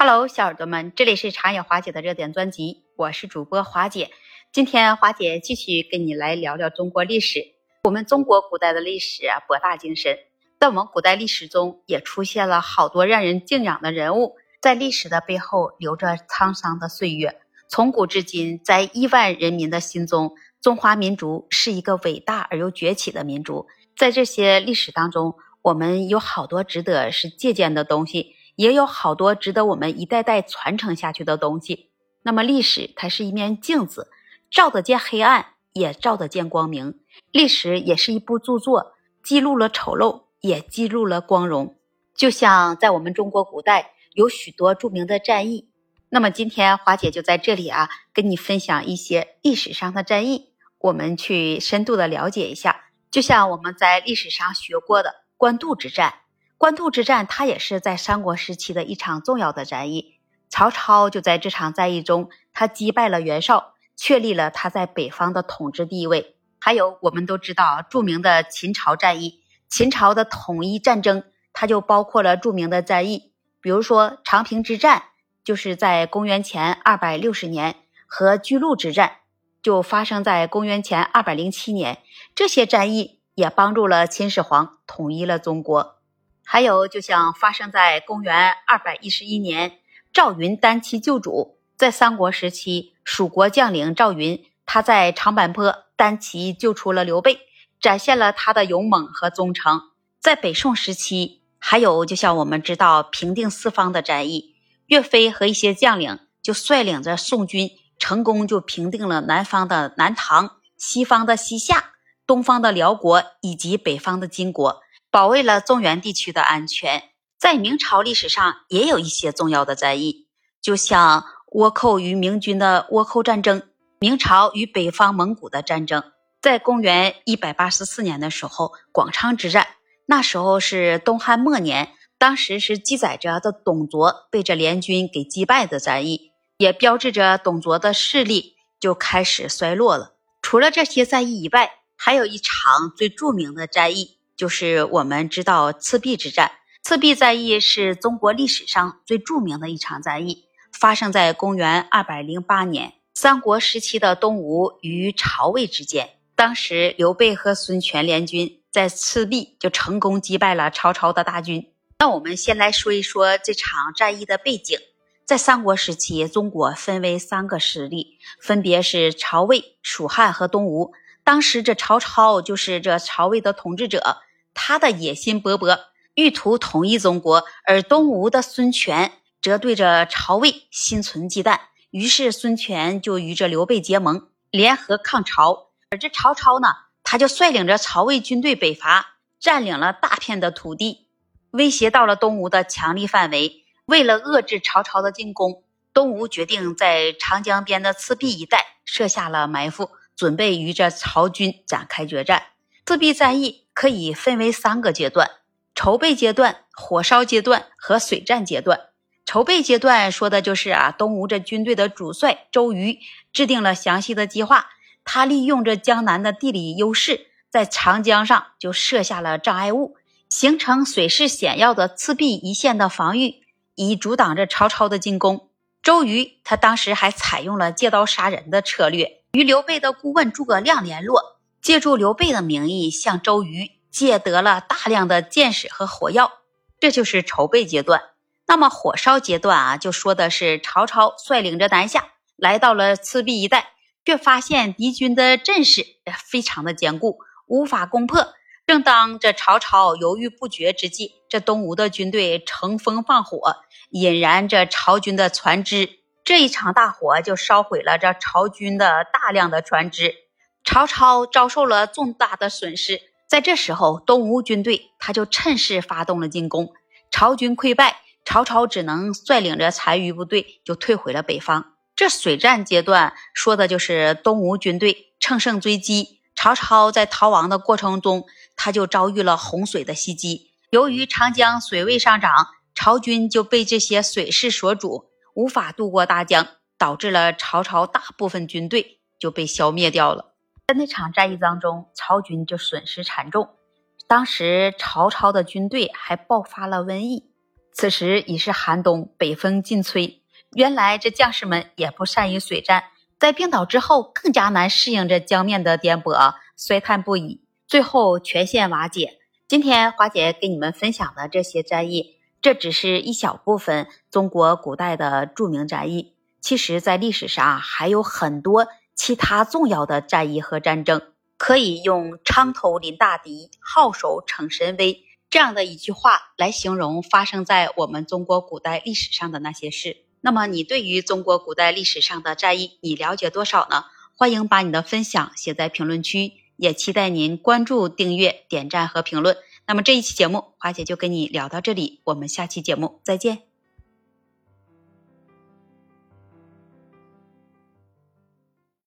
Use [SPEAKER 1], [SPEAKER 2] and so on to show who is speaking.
[SPEAKER 1] Hello，小耳朵们，这里是长野华姐的热点专辑，我是主播华姐。今天华姐继续跟你来聊聊中国历史。我们中国古代的历史啊，博大精深，在我们古代历史中也出现了好多让人敬仰的人物，在历史的背后留着沧桑的岁月。从古至今，在亿万人民的心中，中华民族是一个伟大而又崛起的民族。在这些历史当中，我们有好多值得是借鉴的东西。也有好多值得我们一代代传承下去的东西。那么，历史它是一面镜子，照得见黑暗，也照得见光明。历史也是一部著作，记录了丑陋，也记录了光荣。就像在我们中国古代有许多著名的战役，那么今天华姐就在这里啊，跟你分享一些历史上的战役，我们去深度的了解一下。就像我们在历史上学过的官渡之战。官渡之战，它也是在三国时期的一场重要的战役。曹操就在这场战役中，他击败了袁绍，确立了他在北方的统治地位。还有，我们都知道著名的秦朝战役，秦朝的统一战争，它就包括了著名的战役，比如说长平之战，就是在公元前二百六十年，和巨鹿之战，就发生在公元前二百零七年。这些战役也帮助了秦始皇统一了中国。还有，就像发生在公元二百一十一年，赵云单骑救主。在三国时期，蜀国将领赵云，他在长坂坡单骑救出了刘备，展现了他的勇猛和忠诚。在北宋时期，还有就像我们知道平定四方的战役，岳飞和一些将领就率领着宋军，成功就平定了南方的南唐、西方的西夏、东方的辽国以及北方的金国。保卫了中原地区的安全。在明朝历史上也有一些重要的战役，就像倭寇与明军的倭寇战争，明朝与北方蒙古的战争。在公元一百八十四年的时候，广昌之战，那时候是东汉末年，当时是记载着的董卓被这联军给击败的战役，也标志着董卓的势力就开始衰落了。除了这些战役以外，还有一场最著名的战役。就是我们知道赤壁之战，赤壁战役是中国历史上最著名的一场战役，发生在公元二百零八年，三国时期的东吴与曹魏之间。当时刘备和孙权联军在赤壁就成功击败了曹操的大军。那我们先来说一说这场战役的背景。在三国时期，中国分为三个势力，分别是曹魏、蜀汉和东吴。当时这曹操就是这曹魏的统治者。他的野心勃勃，欲图统一中国，而东吴的孙权则对着曹魏心存忌惮。于是孙权就与这刘备结盟，联合抗曹。而这曹操呢，他就率领着曹魏军队北伐，占领了大片的土地，威胁到了东吴的强力范围。为了遏制曹操的进攻，东吴决定在长江边的赤壁一带设下了埋伏，准备与这曹军展开决战。赤壁战役。可以分为三个阶段：筹备阶段、火烧阶段和水战阶段。筹备阶段说的就是啊，东吴这军队的主帅周瑜制定了详细的计划，他利用着江南的地理优势，在长江上就设下了障碍物，形成水势险要的赤壁一线的防御，以阻挡着曹操的进攻。周瑜他当时还采用了借刀杀人的策略，与刘备的顾问诸葛亮联络。借助刘备的名义向周瑜借得了大量的箭矢和火药，这就是筹备阶段。那么火烧阶段啊，就说的是曹操率领着南下，来到了赤壁一带，却发现敌军的阵势非常的坚固，无法攻破。正当这曹操犹豫不决之际，这东吴的军队乘风放火，引燃这曹军的船只。这一场大火就烧毁了这曹军的大量的船只。曹操遭受了重大的损失，在这时候，东吴军队他就趁势发动了进攻，曹军溃败，曹操只能率领着残余部队就退回了北方。这水战阶段说的就是东吴军队乘胜追击，曹操在逃亡的过程中，他就遭遇了洪水的袭击。由于长江水位上涨，曹军就被这些水势所阻，无法渡过大江，导致了曹操大部分军队就被消灭掉了。在那场战役当中，曹军就损失惨重。当时曹操的军队还爆发了瘟疫，此时已是寒冬，北风劲吹。原来这将士们也不善于水战，在病倒之后更加难适应这江面的颠簸，衰叹不已，最后全线瓦解。今天华姐给你们分享的这些战役，这只是一小部分中国古代的著名战役。其实，在历史上还有很多其他重要的战役和战争，可以用“昌头临大敌，号手逞神威”。这样的一句话来形容发生在我们中国古代历史上的那些事。那么，你对于中国古代历史上的战役，你了解多少呢？欢迎把你的分享写在评论区，也期待您关注、订阅、点赞和评论。那么这一期节目，华姐就跟你聊到这里，我们下期节目再见。